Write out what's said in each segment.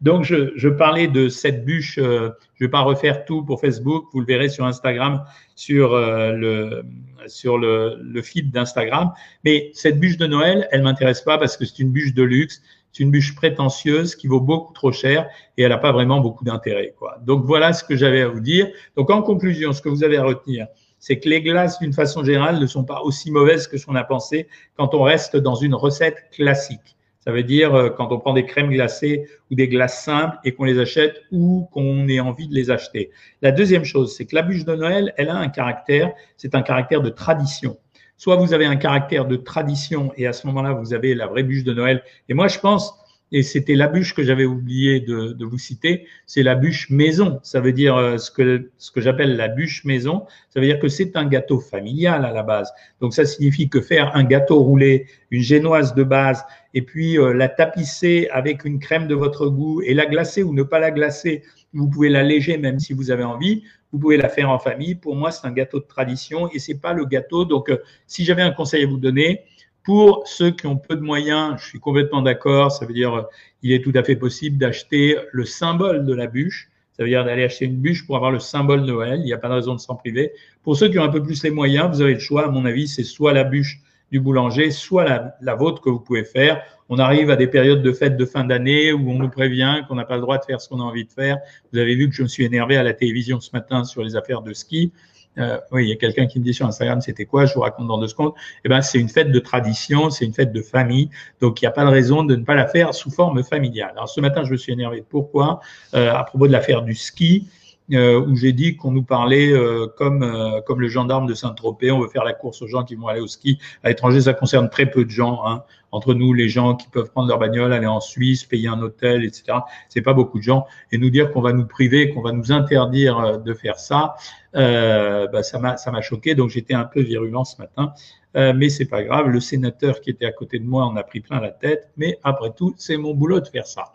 Donc, je, je, parlais de cette bûche. Euh, je ne vais pas refaire tout pour Facebook. Vous le verrez sur Instagram, sur euh, le sur le, le feed d'Instagram. Mais cette bûche de Noël, elle m'intéresse pas parce que c'est une bûche de luxe. C'est une bûche prétentieuse qui vaut beaucoup trop cher et elle n'a pas vraiment beaucoup d'intérêt. Donc voilà ce que j'avais à vous dire. Donc en conclusion, ce que vous avez à retenir, c'est que les glaces, d'une façon générale, ne sont pas aussi mauvaises que ce qu'on a pensé quand on reste dans une recette classique. Ça veut dire euh, quand on prend des crèmes glacées ou des glaces simples et qu'on les achète ou qu'on ait envie de les acheter. La deuxième chose, c'est que la bûche de Noël, elle a un caractère, c'est un caractère de tradition. Soit vous avez un caractère de tradition et à ce moment-là, vous avez la vraie bûche de Noël. Et moi, je pense, et c'était la bûche que j'avais oublié de, de, vous citer, c'est la bûche maison. Ça veut dire euh, ce que, ce que j'appelle la bûche maison. Ça veut dire que c'est un gâteau familial à la base. Donc ça signifie que faire un gâteau roulé, une génoise de base, et puis euh, la tapisser avec une crème de votre goût et la glacer ou ne pas la glacer, vous pouvez l'alléger même si vous avez envie. Vous pouvez la faire en famille. Pour moi, c'est un gâteau de tradition et c'est pas le gâteau. Donc, euh, si j'avais un conseil à vous donner, pour ceux qui ont peu de moyens, je suis complètement d'accord. Ça veut dire, euh, il est tout à fait possible d'acheter le symbole de la bûche. Ça veut dire d'aller acheter une bûche pour avoir le symbole Noël. Il n'y a pas de raison de s'en priver. Pour ceux qui ont un peu plus les moyens, vous avez le choix. À mon avis, c'est soit la bûche du boulanger, soit la, la, vôtre que vous pouvez faire. On arrive à des périodes de fête de fin d'année où on nous prévient qu'on n'a pas le droit de faire ce qu'on a envie de faire. Vous avez vu que je me suis énervé à la télévision ce matin sur les affaires de ski. Euh, oui, il y a quelqu'un qui me dit sur Instagram, c'était quoi Je vous raconte dans deux secondes. Eh ben, c'est une fête de tradition, c'est une fête de famille, donc il n'y a pas de raison de ne pas la faire sous forme familiale. Alors ce matin, je me suis énervé. Pourquoi? Euh, À propos de l'affaire du ski. Euh, où j'ai dit qu'on nous parlait euh, comme euh, comme le gendarme de Saint-Tropez, on veut faire la course aux gens qui vont aller au ski. À l'étranger, ça concerne très peu de gens. Hein. Entre nous, les gens qui peuvent prendre leur bagnole, aller en Suisse, payer un hôtel, etc. C'est pas beaucoup de gens. Et nous dire qu'on va nous priver, qu'on va nous interdire de faire ça, bah, ça m'a ça m'a choqué. Donc j'étais un peu virulent ce matin. Euh, mais c'est pas grave. Le sénateur qui était à côté de moi en a pris plein la tête. Mais après tout, c'est mon boulot de faire ça.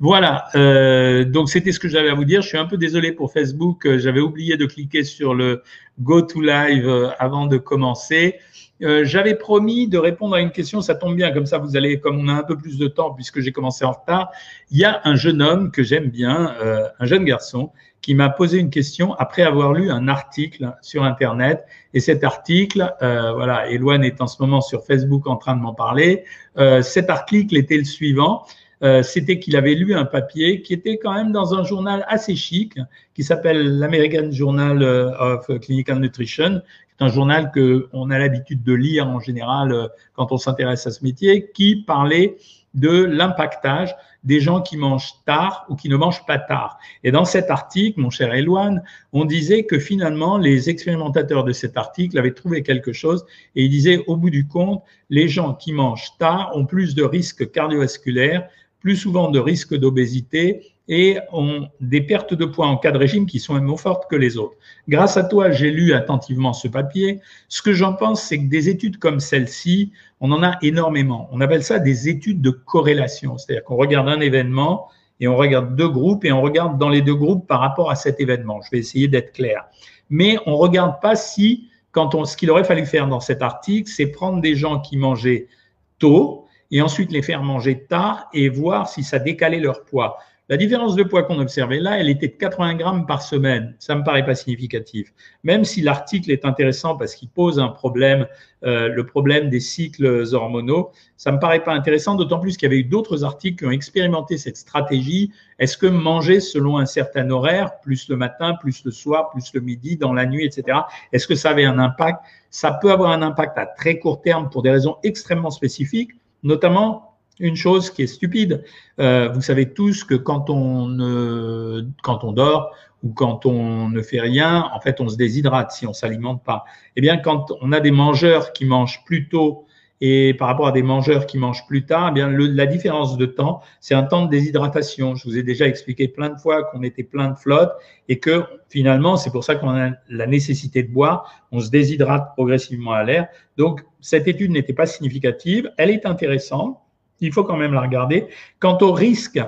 Voilà. Euh, donc c'était ce que j'avais à vous dire. Je suis un peu désolé pour Facebook. Euh, j'avais oublié de cliquer sur le Go to Live avant de commencer. Euh, j'avais promis de répondre à une question, ça tombe bien, comme ça vous allez, comme on a un peu plus de temps puisque j'ai commencé en retard. Il y a un jeune homme que j'aime bien, euh, un jeune garçon, qui m'a posé une question après avoir lu un article sur Internet. Et cet article, euh, voilà, Eloane est en ce moment sur Facebook en train de m'en parler. Cet article était le suivant. C'était qu'il avait lu un papier qui était quand même dans un journal assez chic, qui s'appelle l'American Journal of Clinical Nutrition, qui est un journal que on a l'habitude de lire en général euh, quand on s'intéresse à ce métier, qui parlait de l'impactage des gens qui mangent tard ou qui ne mangent pas tard. Et dans cet article, mon cher Eloane, on disait que finalement, les expérimentateurs de cet article avaient trouvé quelque chose et ils disaient, au bout du compte, les gens qui mangent tard ont plus de risques cardiovasculaires, plus souvent de risques d'obésité et ont des pertes de poids en cas de régime qui sont moins fortes que les autres. Grâce à toi, j'ai lu attentivement ce papier. Ce que j'en pense, c'est que des études comme celle-ci, on en a énormément. On appelle ça des études de corrélation, c'est-à-dire qu'on regarde un événement et on regarde deux groupes et on regarde dans les deux groupes par rapport à cet événement. Je vais essayer d'être clair. Mais on regarde pas si, quand on, ce qu'il aurait fallu faire dans cet article, c'est prendre des gens qui mangeaient tôt et ensuite les faire manger tard et voir si ça décalait leur poids. La différence de poids qu'on observait là, elle était de 80 grammes par semaine. Ça me paraît pas significatif. Même si l'article est intéressant parce qu'il pose un problème, euh, le problème des cycles hormonaux, ça me paraît pas intéressant, d'autant plus qu'il y avait eu d'autres articles qui ont expérimenté cette stratégie. Est-ce que manger selon un certain horaire, plus le matin, plus le soir, plus le midi, dans la nuit, etc., est-ce que ça avait un impact? Ça peut avoir un impact à très court terme pour des raisons extrêmement spécifiques, notamment une chose qui est stupide. Euh, vous savez tous que quand on, ne, quand on dort ou quand on ne fait rien, en fait, on se déshydrate si on s'alimente pas. Eh bien, quand on a des mangeurs qui mangent plus tôt et par rapport à des mangeurs qui mangent plus tard, eh bien le, la différence de temps, c'est un temps de déshydratation. Je vous ai déjà expliqué plein de fois qu'on était plein de flotte et que finalement, c'est pour ça qu'on a la nécessité de boire. On se déshydrate progressivement à l'air. Donc, cette étude n'était pas significative. Elle est intéressante il faut quand même la regarder. Quant au risque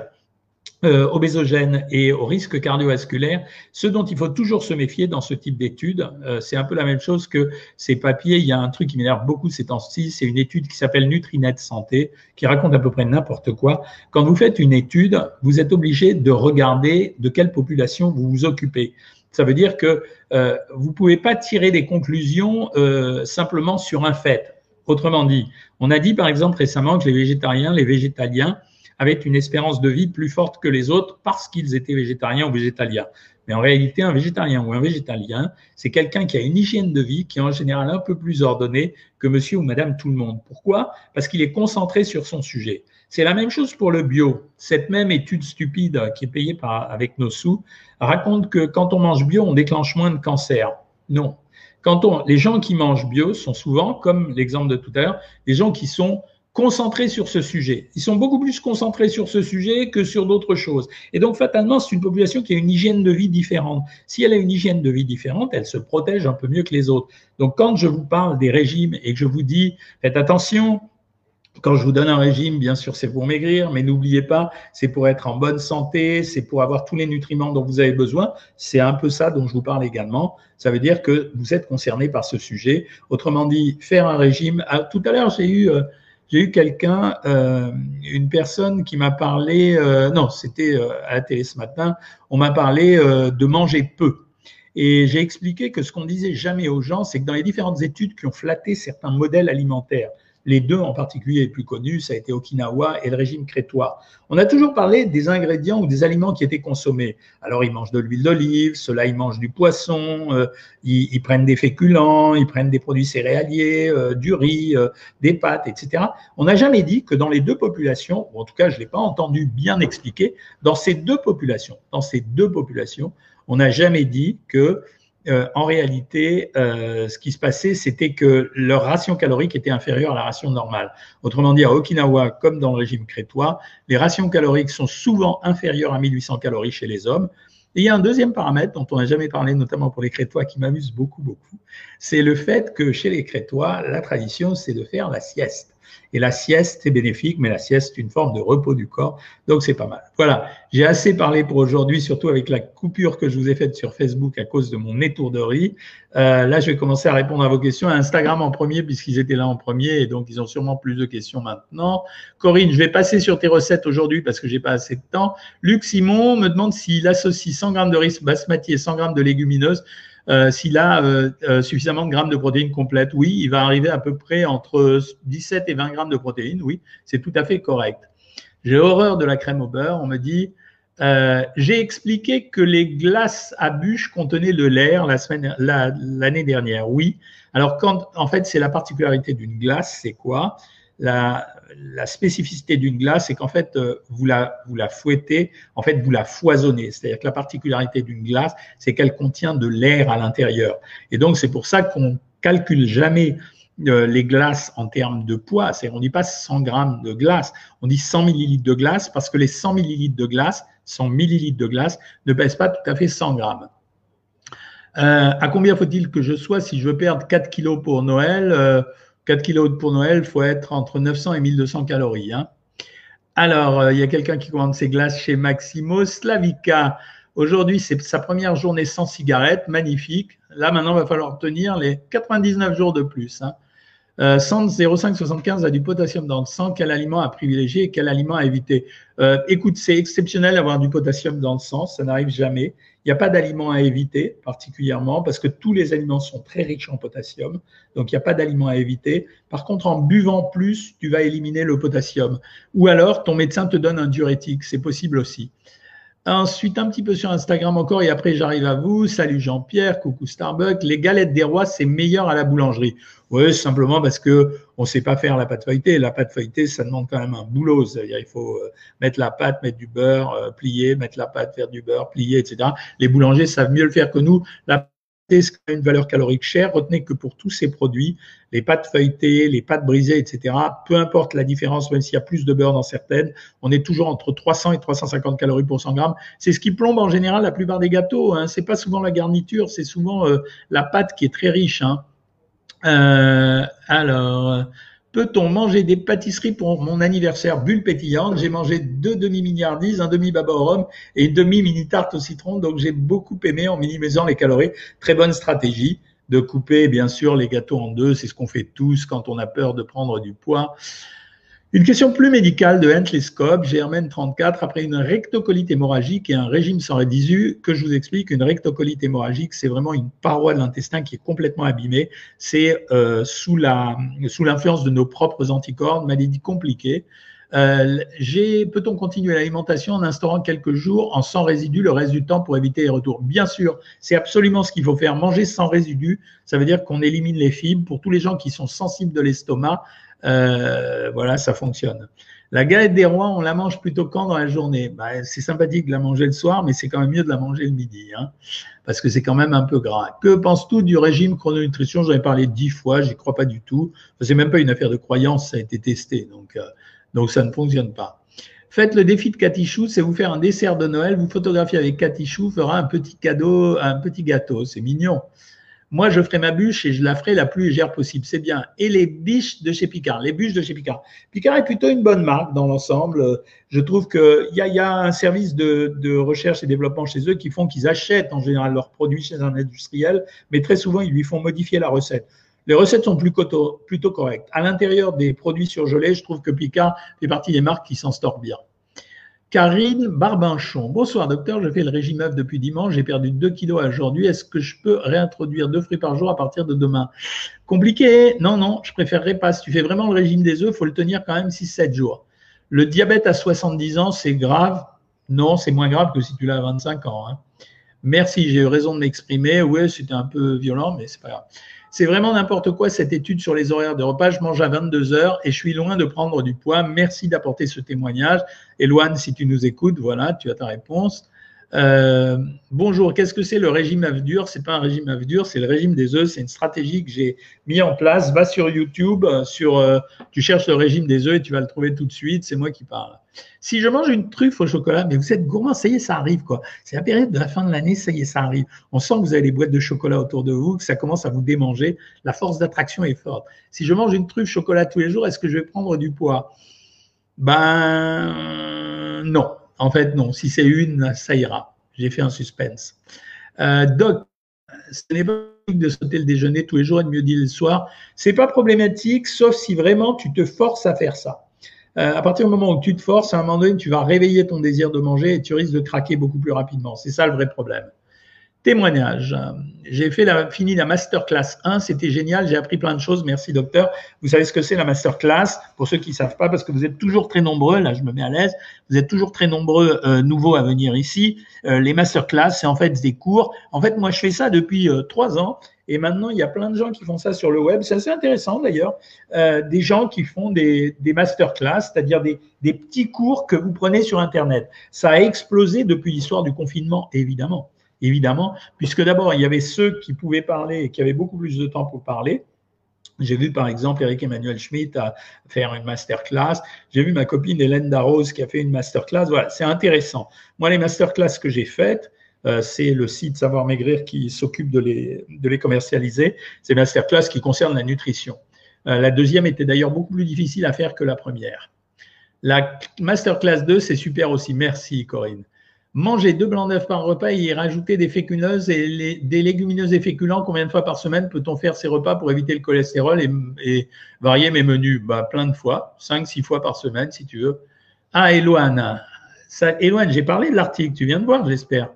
euh, obésogènes et au risque cardiovasculaire, ce dont il faut toujours se méfier dans ce type d'études, euh, c'est un peu la même chose que ces papiers. Il y a un truc qui m'énerve beaucoup ces temps-ci, c'est une étude qui s'appelle Nutrinet Santé, qui raconte à peu près n'importe quoi. Quand vous faites une étude, vous êtes obligé de regarder de quelle population vous vous occupez. Ça veut dire que euh, vous ne pouvez pas tirer des conclusions euh, simplement sur un fait. Autrement dit, on a dit par exemple récemment que les végétariens, les végétaliens, avaient une espérance de vie plus forte que les autres parce qu'ils étaient végétariens ou végétaliens. Mais en réalité, un végétarien ou un végétalien, c'est quelqu'un qui a une hygiène de vie qui est en général un peu plus ordonnée que monsieur ou madame tout le monde. Pourquoi? Parce qu'il est concentré sur son sujet. C'est la même chose pour le bio. Cette même étude stupide qui est payée par, avec nos sous raconte que quand on mange bio, on déclenche moins de cancer. Non. Quand on, les gens qui mangent bio sont souvent, comme l'exemple de tout à l'heure, des gens qui sont concentrés sur ce sujet. Ils sont beaucoup plus concentrés sur ce sujet que sur d'autres choses. Et donc, fatalement, c'est une population qui a une hygiène de vie différente. Si elle a une hygiène de vie différente, elle se protège un peu mieux que les autres. Donc, quand je vous parle des régimes et que je vous dis, faites attention, quand je vous donne un régime, bien sûr, c'est pour maigrir, mais n'oubliez pas, c'est pour être en bonne santé, c'est pour avoir tous les nutriments dont vous avez besoin. C'est un peu ça dont je vous parle également. Ça veut dire que vous êtes concerné par ce sujet. Autrement dit, faire un régime. Ah, tout à l'heure, j'ai eu euh, j'ai eu quelqu'un, euh, une personne qui m'a parlé, euh, non, c'était à la télé ce matin, on m'a parlé de manger peu. Et j'ai expliqué que ce qu'on disait jamais aux gens, c'est que dans les différentes études qui ont flatté certains modèles alimentaires, les deux en particulier les plus connus, ça a été Okinawa et le régime crétois. On a toujours parlé des ingrédients ou des aliments qui étaient consommés. Alors ils mangent de l'huile d'olive, ceux-là ils mangent du poisson, euh, ils, prennent des féculents, ils prennent des produits céréaliers, euh, du riz, euh, des pâtes, etc. On n'a jamais dit que dans les deux populations, ou en tout cas je ne l'ai pas entendu bien expliquer, dans ces deux populations, dans ces deux populations, on n'a jamais dit que euh, en réalité, euh, ce qui se passait, c'était que leur ration calorique était inférieure à la ration normale. Autrement dit, à Okinawa, comme dans le régime crétois, les rations caloriques sont souvent inférieures à 1800 calories chez les hommes. Et il y a un deuxième paramètre dont on n'a jamais parlé, notamment pour les Crétois, qui m'amuse beaucoup, beaucoup. C'est le fait que chez les Crétois, la tradition, c'est de faire la sieste. Et la sieste est bénéfique, mais la sieste est une forme de repos du corps, donc c'est pas mal. Voilà, j'ai assez parlé pour aujourd'hui, surtout avec la coupure que je vous ai faite sur Facebook à cause de mon étourderie. Euh, là, je vais commencer à répondre à vos questions. Instagram en premier, puisqu'ils étaient là en premier, et donc ils ont sûrement plus de questions maintenant. Corinne, je vais passer sur tes recettes aujourd'hui parce que j'ai pas assez de temps. Luc Simon me demande s'il associe 100 grammes de riz basmati et 100 grammes de légumineuses euh, s'il a euh, euh, suffisamment de grammes de protéines complètes, oui, il va arriver à peu près entre 17 et 20 grammes de protéines, oui, c'est tout à fait correct. J'ai horreur de la crème au beurre, on me dit, j'ai expliqué que les glaces à bûche contenaient de l'air la semaine, l'année dernière. Oui. Alors quand, en fait, c'est la particularité d'une glace, c'est quoi? La, spécificité d'une glace, c'est qu'en fait, euh, vous la, fouettez, en fait, vous la foisonnez. C'est-à-dire que la particularité d'une glace, c'est qu'elle contient de l'air à l'intérieur. Et donc, c'est pour ça qu'on calcule jamais euh, les glaces en termes de poids. C'est, on dit pas 100 grammes de glace, on dit 100 millilitres de glace parce que les 100 millilitres de glace, 100 millilitres de glace ne pèsent pas tout à fait 100 grammes. Euh, à combien faut-il que je sois si je veux perdre 4 kilos pour Noël 4 kilos pour Noël, il faut être entre 900 et 1200 calories. Hein. Alors, euh, il y a quelqu'un qui commande ses glaces chez Maximo. Slavica, aujourd'hui, c'est sa première journée sans cigarette, magnifique. Là, maintenant, il va falloir tenir les 99 jours de plus. Hein. Euh, 0575 a du potassium dans le sang. Quel aliment à privilégier et quel aliment à éviter euh, Écoute, c'est exceptionnel d'avoir du potassium dans le sang. Ça n'arrive jamais. Il n'y a pas d'aliment à éviter particulièrement parce que tous les aliments sont très riches en potassium. Donc, il n'y a pas d'aliment à éviter. Par contre, en buvant plus, tu vas éliminer le potassium. Ou alors, ton médecin te donne un diurétique. C'est possible aussi. Ensuite, un petit peu sur Instagram encore, et après j'arrive à vous. Salut Jean-Pierre, coucou Starbucks. Les galettes des rois, c'est meilleur à la boulangerie. Oui, simplement parce que on sait pas faire la pâte feuilletée. La pâte feuilletée, ça demande quand même un boulot. C'est-à-dire, il faut euh, mettre la pâte, mettre du beurre, euh, plier, mettre la pâte, faire du beurre, plier, etc. Les boulangers savent mieux le faire que nous. C'est une valeur calorique chère. Retenez que pour tous ces produits, les pâtes feuilletées, les pâtes brisées, etc., peu importe la différence, même s'il y a plus de beurre dans certaines, on est toujours entre 300 et 350 calories pour 100 grammes. C'est ce qui plombe en général la plupart des gâteaux. Hein. C'est pas souvent la garniture, c'est souvent euh, la pâte qui est très riche. Hein. Euh, alors, Peut-on manger des pâtisseries pour mon anniversaire bulle pétillante? J'ai mangé deux demi-milliardises, un demi-baba au rhum et une demi-mini tarte au citron. Donc, j'ai beaucoup aimé en minimisant les calories. Très bonne stratégie de couper, bien sûr, les gâteaux en deux. C'est ce qu'on fait tous quand on a peur de prendre du poids. Une question plus médicale de Hentley Scope, GRMN 34, après une rectocolite hémorragique et un régime sans rédisu, que je vous explique, une rectocolite hémorragique, c'est vraiment une paroi de l'intestin qui est complètement abîmée. C'est euh, sous l'influence de nos propres anticorps, maladie compliquée. Euh, Peut-on continuer l'alimentation en instaurant quelques jours en sans résidus le reste du temps pour éviter les retours? Bien sûr, c'est absolument ce qu'il faut faire. Manger sans résidus, ça veut dire qu'on élimine les fibres. Pour tous les gens qui sont sensibles de l'estomac, euh, voilà, ça fonctionne. La galette des rois, on la mange plutôt quand dans la journée? Bah, C'est sympathique de la manger le soir, mais c'est quand même mieux de la manger le midi, hein, parce que c'est quand même un peu gras. Que penses-tu du régime chrononutrition? J'en ai parlé dix fois, j'y crois pas du tout. C'est même pas une affaire de croyance, ça a été testé, donc, euh, donc ça ne fonctionne pas. Faites le défi de Katichou, c'est vous faire un dessert de Noël, vous photographiez avec Katichou, fera un petit cadeau, un petit gâteau, c'est mignon. Moi, je ferai ma bûche et je la ferai la plus légère possible. C'est bien. Et les biches de chez Picard, les bûches de chez Picard. Picard est plutôt une bonne marque dans l'ensemble. Je trouve qu'il y, y, a un service de, de, recherche et développement chez eux qui font qu'ils achètent en général leurs produits chez un industriel, mais très souvent, ils lui font modifier la recette. Les recettes sont plus plutôt correctes. À l'intérieur des produits surgelés, je trouve que Picard fait partie des marques qui s'en sortent bien. Karine Barbanchon. Bonsoir docteur, je fais le régime œuf depuis dimanche, j'ai perdu 2 kilos aujourd'hui. Est-ce que je peux réintroduire deux fruits par jour à partir de demain? Compliqué Non, non, je préférerais pas. Si tu fais vraiment le régime des œufs, il faut le tenir quand même 6-7 jours. Le diabète à 70 ans, c'est grave Non, c'est moins grave que si tu l'as à 25 ans. Hein. Merci, j'ai eu raison de m'exprimer. Oui, c'était un peu violent, mais c'est pas grave. C'est vraiment n'importe quoi cette étude sur les horaires de repas. Je mange à 22 heures et je suis loin de prendre du poids. Merci d'apporter ce témoignage. Eloane, si tu nous écoutes, voilà, tu as ta réponse. Euh, bonjour, qu'est-ce que c'est le régime œuf dur C'est pas un régime œuf dur, c'est le régime des œufs. C'est une stratégie que j'ai mis en place. Va sur YouTube, euh, euh, tu cherches le régime des œufs et tu vas le trouver tout de suite. C'est moi qui parle. Si je mange une truffe au chocolat, mais vous êtes gourmand, ça y est, ça arrive quoi. C'est la période de la fin de l'année, ça y est, ça arrive. On sent que vous avez des boîtes de chocolat autour de vous, que ça commence à vous démanger. La force d'attraction est forte. Si je mange une truffe chocolat tous les jours, est-ce que je vais prendre du poids? Ben non. En fait, non. Si c'est une, ça ira. J'ai fait un suspense. Euh, Doc, ce n'est pas de sauter le déjeuner tous les jours et de mieux dire le soir. C'est pas problématique, sauf si vraiment tu te forces à faire ça. Euh, à partir du moment où tu te forces, à un moment donné, tu vas réveiller ton désir de manger et tu risques de craquer beaucoup plus rapidement. C'est ça le vrai problème. Témoignage. J'ai fait fini la masterclass 1, c'était génial, j'ai appris plein de choses. Merci docteur. Vous savez ce que c'est la masterclass? Pour ceux qui ne savent pas, parce que vous êtes toujours très nombreux, là je me mets à l'aise, vous êtes toujours très nombreux euh, nouveaux à venir ici. Euh, les masterclass, c'est en fait des cours. En fait, moi je fais ça depuis euh, trois ans et maintenant, il y a plein de gens qui font ça sur le web. C'est assez intéressant d'ailleurs. Euh, des gens qui font des, des masterclass, c'est-à-dire des, des, petits cours que vous prenez sur Internet. Ça a explosé depuis l'histoire du confinement, évidemment. Évidemment, puisque d'abord, il y avait ceux qui pouvaient parler et qui avaient beaucoup plus de temps pour parler. J'ai vu par exemple Eric Emmanuel Schmitt faire une masterclass. J'ai vu ma copine Hélène Darroze qui a fait une masterclass. Voilà, c'est intéressant. Moi, les masterclass que j'ai faites, euh, c'est le site Savoir Maigrir qui s'occupe de les, de les commercialiser. C'est masterclass qui concerne la nutrition. Euh, la deuxième était d'ailleurs beaucoup plus difficile à faire que la première. La masterclass 2, c'est super aussi. Merci Corinne. Manger deux blancs d'œufs par repas et y rajouter des féculeuses et des légumineuses et féculents, combien de fois par semaine peut-on faire ces repas pour éviter le cholestérol et, varier mes menus? Bah, Plein de fois, cinq, six fois par semaine si tu veux. Ah, Eloane, j'ai parlé de l'article, tu viens de voir, j'espère.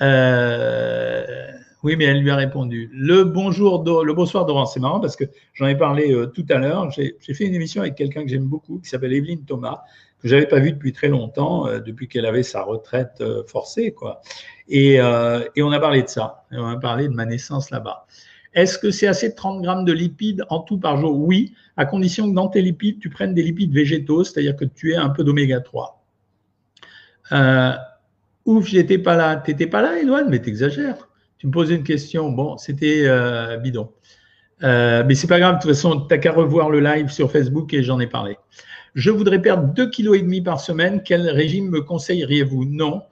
Euh, oui, mais elle lui a répondu. Le bonjour, le bonsoir Doran, c'est marrant parce que j'en ai parlé euh, tout à l'heure. J'ai fait une émission avec quelqu'un que j'aime beaucoup qui s'appelle Evelyne Thomas, que j'avais pas vu depuis très longtemps, euh, depuis qu'elle avait sa retraite forcée, quoi. Et, on a parlé de ça. on a parlé de ma naissance là-bas. Est-ce que c'est assez de 30 grammes de lipides en tout par jour? Oui, à condition que dans tes lipides, tu prennes des lipides végétaux, c'est-à-dire que tu aies un peu d'oméga 3. Euh, Ouf, j'étais pas là. T'étais pas là, Eloane, mais t'exagères. Tu me posais une question. Bon, c'était euh, bidon. Euh, mais c'est pas grave, de toute façon, t'as qu'à revoir le live sur Facebook et j'en ai parlé. Je voudrais perdre 2,5 kg par semaine. Quel régime me conseilleriez-vous? Non.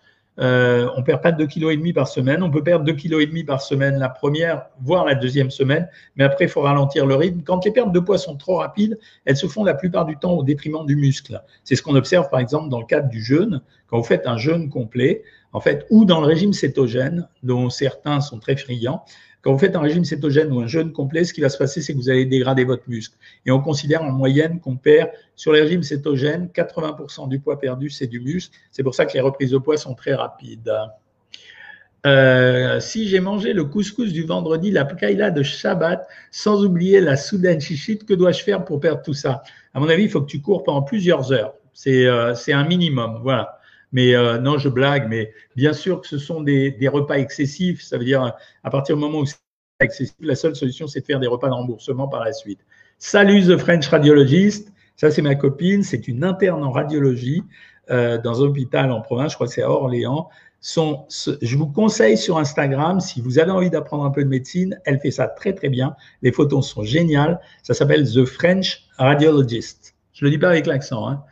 Euh, on perd pas 2,5 kg par semaine. On peut perdre 2,5 kg par semaine la première, voire la deuxième semaine, mais après, il faut ralentir le rythme. Quand les pertes de poids sont trop rapides, elles se font la plupart du temps au détriment du muscle. C'est ce qu'on observe, par exemple, dans le cadre du jeûne. Quand vous faites un jeûne complet, en fait, ou dans le régime cétogène, dont certains sont très friands, quand vous faites un régime cétogène ou un jeûne complet, ce qui va se passer, c'est que vous allez dégrader votre muscle. Et on considère en moyenne qu'on perd sur les régimes cétogènes, 80% du poids perdu, c'est du muscle. C'est pour ça que les reprises de poids sont très rapides. Euh, si j'ai mangé le couscous du vendredi, la pkaïla de Shabbat, sans oublier la soudaine chichite, que dois-je faire pour perdre tout ça? À mon avis, il faut que tu cours pendant plusieurs heures. C'est euh, un minimum. Voilà. Mais euh, non, je blague, mais bien sûr que ce sont des, repas excessifs. Ça veut dire, à partir du moment où c'est excessif, la seule solution, c'est de faire des repas de remboursement par la suite. Salut, The French Radiologist. Ça, c'est ma copine. C'est une interne en radiologie euh, dans un hôpital en province. Je crois que c'est à Orléans. Je vous conseille sur Instagram, si vous avez envie d'apprendre un peu de médecine, elle fait ça très très bien. Les photos sont géniales. Ça s'appelle The French Radiologist. Je le dis pas avec l'accent. Hein.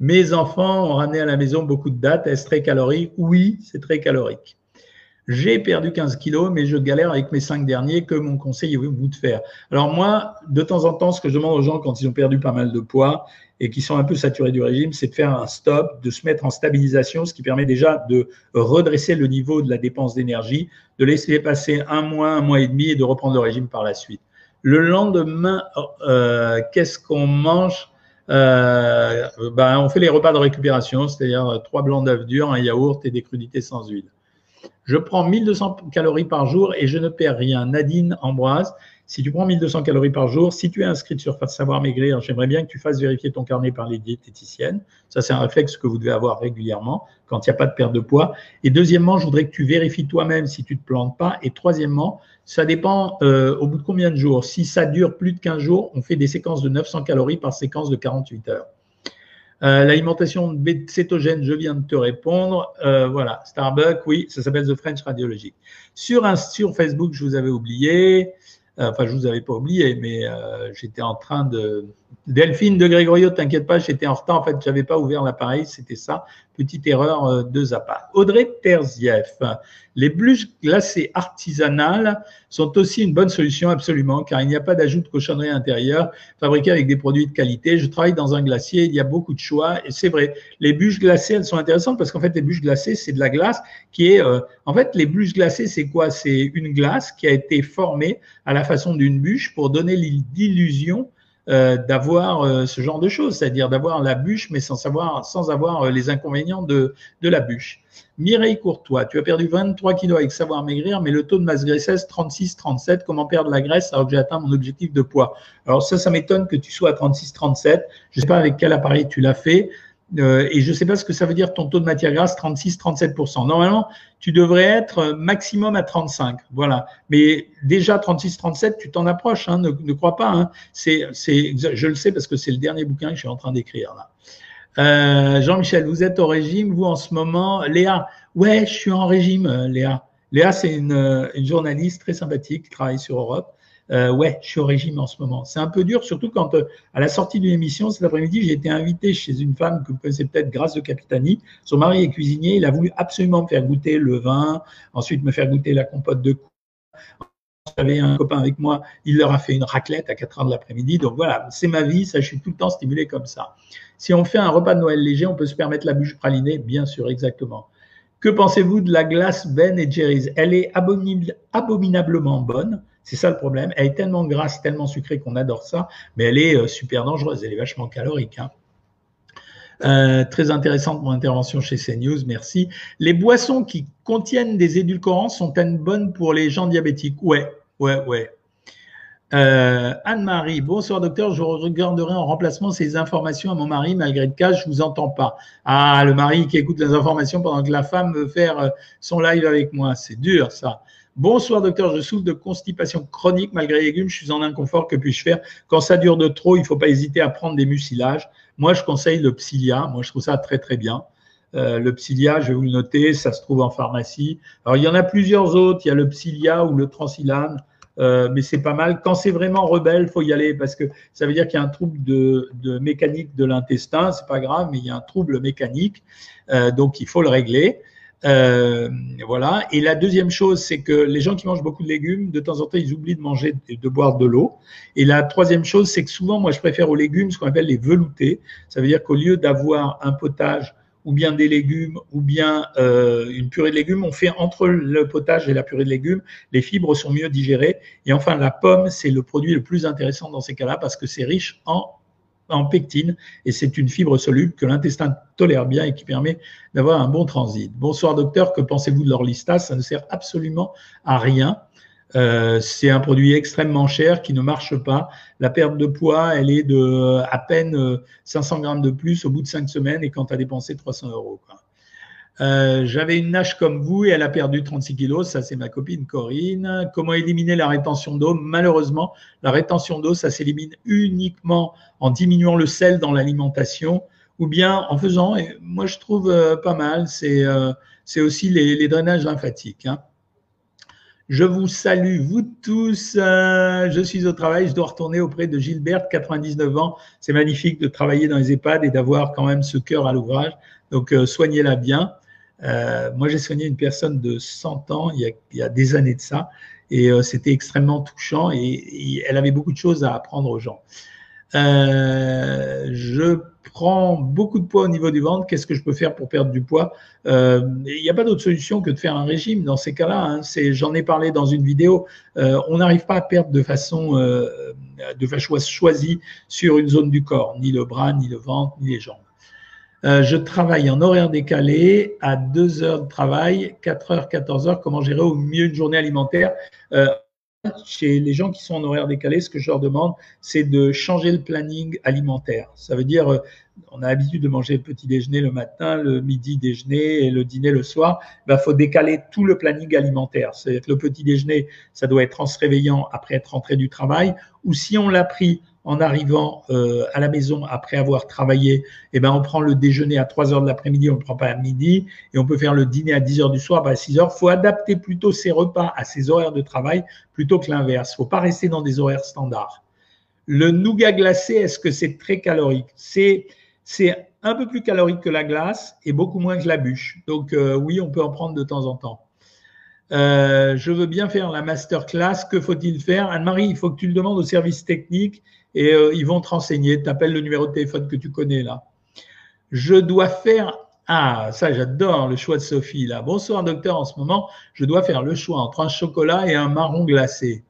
Mes enfants ont ramené à la maison beaucoup de dates. Est-ce très calorique? Oui, c'est très calorique. J'ai perdu 15 kilos, mais je galère avec mes cinq derniers. Que mon conseil vous de faire Alors moi, de temps en temps, ce que je demande aux gens quand ils ont perdu pas mal de poids et qui sont un peu saturés du régime, c'est de faire un stop, de se mettre en stabilisation, ce qui permet déjà de redresser le niveau de la dépense d'énergie, de laisser passer un mois, un mois et demi et de reprendre le régime par la suite. Le lendemain, euh, qu'est-ce qu'on mange? Euh, ben, on fait les repas de récupération, c'est-à-dire trois blancs d'œufs durs, un yaourt et des crudités sans huile. Je prends 1200 calories par jour et je ne perds rien. Nadine Ambroise, si tu prends 1200 calories par jour, si tu es inscrite sur Savoir Maigrir, j'aimerais bien que tu fasses vérifier ton carnet par les diététiciennes. Ça, c'est un réflexe que vous devez avoir régulièrement quand il n'y a pas de perte de poids. Et deuxièmement, je voudrais que tu vérifies toi-même si tu ne te plantes pas. Et troisièmement, ça dépend euh, au bout de combien de jours. Si ça dure plus de 15 jours, on fait des séquences de 900 calories par séquence de 48 heures. Euh, l'alimentation cétogène, je viens de te répondre. Euh, voilà, Starbucks, oui, ça s'appelle The French Radiologic. Sur, sur Facebook, je vous avais oublié. Euh, enfin, je vous avais pas oublié, mais j'étais en train de. Delphine de Grégorio, t'inquiète pas, j'étais en retard. En fait, j'avais pas ouvert l'appareil, c'était ça. Petite erreur euh, de Zappa. Audrey Terzieff. Les bûches glacées artisanales sont aussi une bonne solution, absolument, car il n'y a pas d'ajout de cochonnerie intérieure, fabriquée avec des produits de qualité. Je travaille dans un glacier, il y a beaucoup de choix, et c'est vrai. Les bûches glacées, elles sont intéressantes parce qu'en fait, les bûches glacées, c'est de la glace qui est. Euh, en fait, les bûches glacées, c'est quoi? C'est une glace qui a été formée à la façon d'une bûche pour donner l'illusion d'avoir euh, ce genre de choses, c'est-à-dire d'avoir la bûche, mais sans, savoir, sans avoir euh, les inconvénients de, de la bûche. Mireille Courtois, tu as perdu 23 kilos avec Savoir Maigrir, mais le taux de masse graisseuse 36-37. Comment perdre la graisse? Alors que j'ai atteint mon objectif de poids Alors ça, ça m'étonne que tu sois à 36-37. Je ne sais pas avec quel appareil tu l'as fait. Euh, et je ne sais pas ce que ça veut dire ton taux de matière grasse, 36-37%. Normalement, tu devrais être maximum à 35. Voilà. Mais déjà 36-37, tu t'en approches. Hein, ne, ne, crois pas. Hein. C'est, je le sais parce que c'est le dernier bouquin que je suis en train d'écrire là. Euh, Jean-Michel, vous êtes au régime, vous en ce moment. Léa, ouais, je suis en régime, euh, Léa. Léa, c'est une, une journaliste très sympathique qui travaille sur Europe. Euh, ouais, je suis au régime en ce moment. C'est un peu dur, surtout quand, euh, à la sortie d'une émission, cet après-midi, j'ai été invité chez une femme que vous connaissez peut-être, Grâce de Capitani. Son mari est cuisinier. Il a voulu absolument me faire goûter le vin, ensuite me faire goûter la compote de j'avais un copain avec moi, il leur a fait une raclette à 4 heures de l'après-midi. Donc voilà, c'est ma vie, ça, je suis tout le temps stimulé comme ça. Si on fait un repas de Noël léger, on peut se permettre la bûche pralinée, bien sûr, exactement. Que pensez-vous de la glace Ben et Jerry's? Elle est abominablement bonne. C'est ça le problème. Elle est tellement grasse, tellement sucrée qu'on adore ça, mais elle est euh, super dangereuse. Elle est vachement calorique. Hein. Euh, très intéressante mon intervention chez CNews, merci. Les boissons qui contiennent des édulcorants sont-elles bonnes pour les gens diabétiques? Ouais, ouais, ouais. Euh, Anne-Marie, bonsoir docteur, je regarderai en remplacement ces informations à mon mari, malgré le cas, je vous entends pas. Ah, le mari qui écoute les informations pendant que la femme veut faire son live avec moi, c'est dur ça. Bonsoir docteur, je souffre de constipation chronique. Malgré les légumes, je suis en inconfort, que puis-je faire? Quand ça dure de trop, il ne faut pas hésiter à prendre des mucilages. Moi, je conseille le Psyllia, moi je trouve ça très très bien. Euh, le Psyllia, je vais vous le noter, ça se trouve en pharmacie. Alors il y en a plusieurs autres, il y a le Psyllia ou le Transilane, euh, mais c'est pas mal. Quand c'est vraiment rebelle, il faut y aller parce que ça veut dire qu'il y a un trouble de, mécanique de l'intestin, c'est pas grave, mais il y a un trouble mécanique, euh, donc il faut le régler. Euh, voilà. Et la deuxième chose, c'est que les gens qui mangent beaucoup de légumes, de temps en temps, ils oublient de manger de boire de l'eau. Et la troisième chose, c'est que souvent, moi, je préfère aux légumes ce qu'on appelle les veloutés. Ça veut dire qu'au lieu d'avoir un potage ou bien des légumes, ou bien euh, une purée de légumes, on fait entre le potage et la purée de légumes, les fibres sont mieux digérées. Et enfin, la pomme, c'est le produit le plus intéressant dans ces cas-là parce que c'est riche en en pectine et c'est une fibre soluble que l'intestin tolère bien et qui permet d'avoir un bon transit. Bonsoir docteur, que pensez-vous de l'orlistas Ça ne sert absolument à rien. Euh, c'est un produit extrêmement cher qui ne marche pas. La perte de poids, elle est de à peine 500 grammes de plus au bout de cinq semaines et quand tu as dépensé 300 euros. Euh, j'avais une nage comme vous et elle a perdu 36 kilos. Ça, c'est ma copine Corinne. Comment éliminer la rétention d'eau? Malheureusement, la rétention d'eau, ça s'élimine uniquement en diminuant le sel dans l'alimentation ou bien en faisant, moi je trouve euh, pas mal, c'est euh, aussi les, les, drainages lymphatiques. Hein. Je vous salue, vous tous. je suis au travail. Je dois retourner auprès de Gilberte, 99 ans. C'est magnifique de travailler dans les EHPAD et d'avoir quand même ce cœur à l'ouvrage. Donc, soignez-la bien. Euh, moi, j'ai soigné une personne de 100 ans il y a, des années de ça, et euh, c'était extrêmement touchant, et, elle avait beaucoup de choses à apprendre aux gens. Euh, je prends beaucoup de poids au niveau du ventre. Qu'est-ce que je peux faire pour perdre du poids? Euh, Il n'y a pas d'autre solution que de faire un régime dans ces cas-là. Hein. J'en ai parlé dans une vidéo. Euh, on n'arrive pas à perdre de façon, euh, de façon choisie sur une zone du corps, ni le bras, ni le ventre, ni les jambes. Euh, je travaille en horaire décalé à 2 heures de travail, 4 heures, 14 heures. Comment gérer au mieux une journée alimentaire? Euh, Chez les gens qui sont en horaire décalé, ce que je leur demande, c'est de changer le planning alimentaire. Ça veut dire, euh, on a l'habitude de manger le petit déjeuner le matin, le midi déjeuner et le dîner le soir. Il ben, faut décaler tout le planning alimentaire. Que le petit déjeuner, ça doit être en se réveillant après être rentré du travail. Ou si on l'a pris en arrivant euh, à la maison après avoir travaillé, eh ben, on prend le déjeuner à 3 heures de l'après-midi, on ne le prend pas à midi, et on peut faire le dîner à 10 heures du soir, bah, à 6 heures. Il faut adapter plutôt ses repas à ses horaires de travail plutôt que l'inverse. Il ne faut pas rester dans des horaires standards. Le nougat glacé, est-ce que c'est très calorique? C'est un peu plus calorique que la glace et beaucoup moins que la bûche. Donc euh, oui, on peut en prendre de temps en temps. Euh, je veux bien faire la masterclass. Que faut-il faire? Anne-Marie, il faut que tu le demandes au service technique et euh, ils vont te renseigner. Tu le numéro de téléphone que tu connais là. Je dois faire. Ah, ça, j'adore le choix de Sophie là. Bonsoir, docteur. En ce moment, je dois faire le choix entre un chocolat et un marron glacé.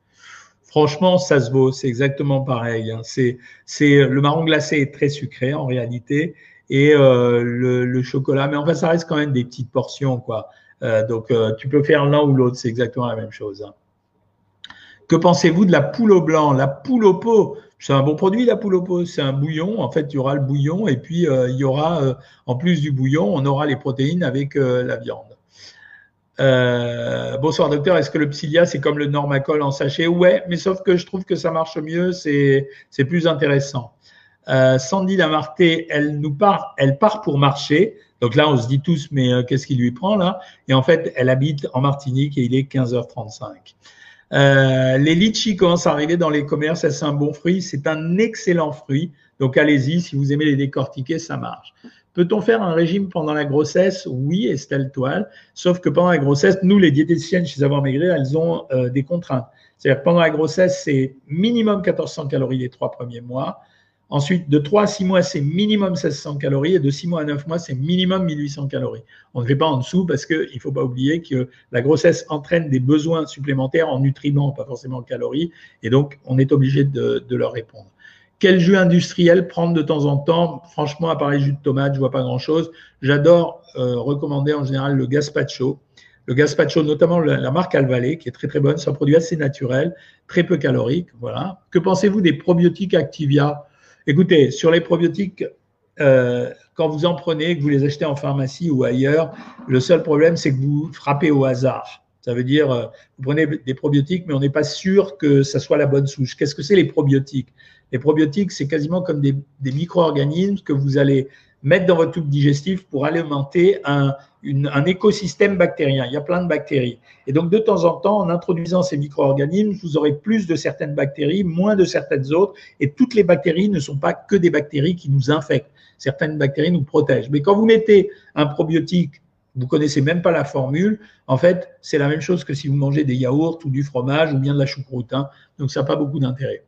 Franchement, ça se vaut. C'est exactement pareil. Hein. C'est, c'est le marron glacé est très sucré en réalité et euh, le, chocolat. Mais enfin, ça reste quand même des petites portions, quoi. Euh, donc, euh, tu peux faire l'un ou l'autre. C'est exactement la même chose. Hein. Que pensez-vous de la poule au blanc? La poule au pot, c'est un bon produit, la poule au pot. C'est un bouillon. En fait, il y aura le bouillon et puis il y aura, en plus du bouillon, on aura les protéines avec la viande. Bonsoir docteur, est-ce que le Psyllia c'est comme le Normacol en sachet? Ouais, mais sauf que je trouve que ça marche mieux, c'est plus intéressant. Sandy Lamarté, elle nous part, elle part pour marcher. Donc là, on se dit tous, mais qu'est-ce qui lui prend là? Et en fait, elle habite en Martinique et il est 15h35. Euh, les litchis commencent à arriver dans les commerces. C'est un bon fruit? C'est un excellent fruit. Donc allez-y, si vous aimez les décortiquer, ça marche. Peut-on faire un régime pendant la grossesse? Oui, Estelle Toile. Sauf que pendant la grossesse, nous, les diététiciennes chez Avoir Maigri, elles ont euh, des contraintes. C'est-à-dire pendant la grossesse, c'est minimum 1400 calories les trois premiers mois. Ensuite, de 3 à 6 mois, c'est minimum 1600 calories et de 6 mois à 9 mois, c'est minimum 1800 calories. On ne fait pas en dessous parce qu'il ne faut pas oublier que la grossesse entraîne des besoins supplémentaires en nutriments, pas forcément en calories, et donc on est obligé de, leur répondre. Quel jus industriel prendre de temps en temps? Franchement, à part les jus de tomate, je vois pas grand-chose. J'adore euh, recommander en général le gazpacho. Le gazpacho, notamment la, marque Alvalé, qui est très très bonne, c'est un produit assez naturel, très peu calorique. Voilà. Que pensez-vous des probiotiques Activia? Écoutez, sur les probiotiques, euh, quand vous en prenez, que vous les achetez en pharmacie ou ailleurs, le seul problème, c'est que vous frappez au hasard. Ça veut dire, euh, vous prenez des probiotiques, mais on n'est pas sûr que ça soit la bonne souche. Qu'est-ce que c'est les probiotiques? Les probiotiques, c'est quasiment comme des, micro-organismes que vous allez mettre dans votre tube digestif pour alimenter un, un écosystème bactérien. Il y a plein de bactéries. Et donc, de temps en temps, en introduisant ces micro-organismes, vous aurez plus de certaines bactéries, moins de certaines autres. Et toutes les bactéries ne sont pas que des bactéries qui nous infectent. Certaines bactéries nous protègent. Mais quand vous mettez un probiotique vous connaissez même pas la formule. En fait, c'est la même chose que si vous mangez des yaourts ou du fromage ou bien de la choucroute. Hein. Donc, ça n'a pas beaucoup d'intérêt.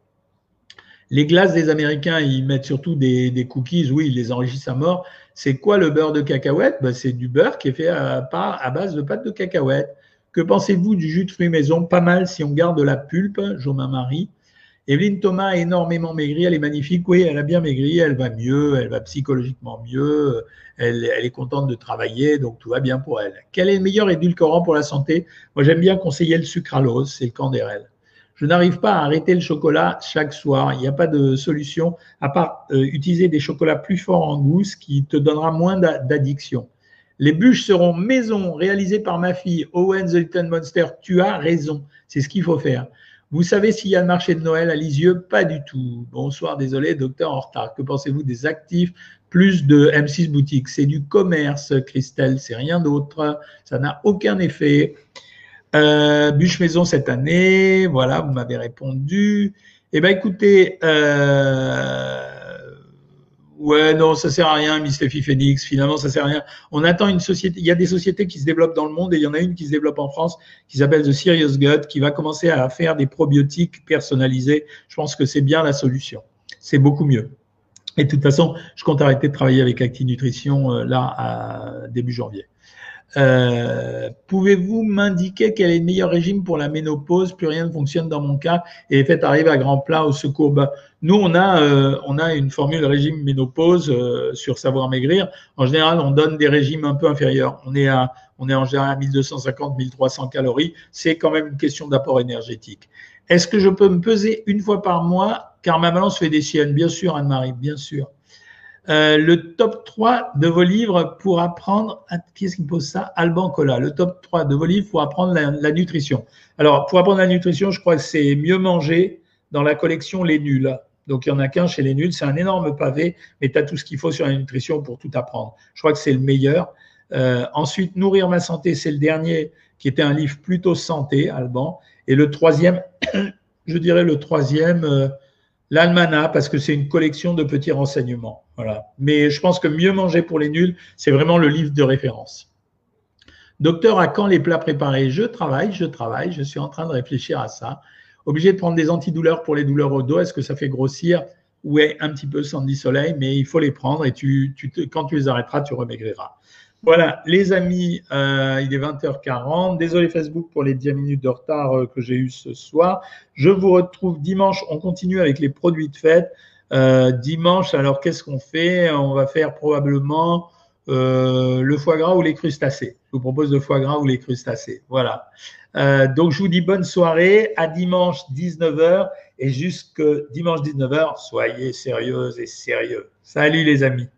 Les glaces des Américains, ils mettent surtout des, cookies, oui, ils les enrichissent à mort. C'est quoi le beurre de cacahuète? Ben, C'est du beurre qui est fait à, à base de pâte de cacahuète. Que pensez-vous du jus de fruits maison? Pas mal si on garde la pulpe, Jomain Marie. Evelyne Thomas a énormément maigri, elle est magnifique. Oui, elle a bien maigri, elle va mieux, elle va psychologiquement mieux, elle, est contente de travailler, donc tout va bien pour elle. Quel est le meilleur édulcorant pour la santé? Moi, j'aime bien conseiller le sucralose, c'est le candérel. Je n'arrive pas à arrêter le chocolat chaque soir. Il n'y a pas de solution à part euh, utiliser des chocolats plus forts en goût, ce qui te donnera moins d'addiction. Les bûches seront maison, réalisées par ma fille Owen the Little Monster. Tu as raison, c'est ce qu'il faut faire. Vous savez s'il y a le marché de Noël à Lisieux? Pas du tout. Bonsoir, désolé, docteur en retard. Que pensez-vous des actifs plus de M6 boutiques? C'est du commerce, Christelle, c'est rien d'autre. Ça n'a aucun effet. Euh, bûche maison cette année, voilà, vous m'avez répondu. Eh bien, écoutez, euh, ouais, non, ça sert à rien, Miss Phoenix. Finalement, ça sert à rien. On attend une société. Il y a des sociétés qui se développent dans le monde et il y en a une qui se développe en France qui s'appelle The Serious Gut, qui va commencer à faire des probiotiques personnalisés. Je pense que c'est bien la solution. C'est beaucoup mieux. Et de toute façon, je compte arrêter de travailler avec Acti Nutrition euh, là début janvier. Euh, pouvez-vous m'indiquer quel est le meilleur régime pour la ménopause? Plus rien ne fonctionne dans mon cas et les fêtes à grands plats au secours. Ben, nous, on a, euh, on a une formule régime ménopause euh, sur savoir maigrir. En général, on donne des régimes un peu inférieurs. On est, à, on est en général à 1250, 1300 calories. C'est quand même une question d'apport énergétique. Est-ce que je peux me peser une fois par mois? Car ma balance fait des siennes Bien sûr, Anne-Marie, bien sûr. Euh, le top 3 de vos livres pour apprendre, qui est-ce qui pose ça? Alban Cola, le top 3 de vos livres pour apprendre la, nutrition. Alors, pour apprendre la nutrition, je crois que c'est mieux manger dans la collection Les Nuls. Donc, il y en a qu'un chez Les Nuls, c'est un énorme pavé, mais tu as tout ce qu'il faut sur la nutrition pour tout apprendre. Je crois que c'est le meilleur. Euh, ensuite, Nourrir ma santé, c'est le dernier qui était un livre plutôt santé, Alban. Et le troisième, je dirais le troisième, euh, l'Almana, parce que c'est une collection de petits renseignements. Voilà. Mais je pense que mieux manger pour les nuls, c'est vraiment le livre de référence. Docteur, à quand les plats préparés? Je travaille, je travaille, je suis en train de réfléchir à ça. Obligé de prendre des antidouleurs pour les douleurs au dos, est-ce que ça fait grossir? Oui, un petit peu Sandy Soleil, mais il faut les prendre et tu, tu quand tu les arrêteras, tu remaigriras. Voilà, les amis, euh, il est 20h40. Désolé Facebook pour les 10 minutes de retard euh, que j'ai eu ce soir. Je vous retrouve dimanche. On continue avec les produits de fête. Euh, dimanche, alors qu'est-ce qu'on fait? On va faire probablement le foie gras ou les crustacés. Je vous propose le foie gras ou les crustacés. Voilà. donc, je vous dis bonne soirée. À dimanche 19h et jusque dimanche 19h, soyez sérieuses et sérieux. Salut les amis.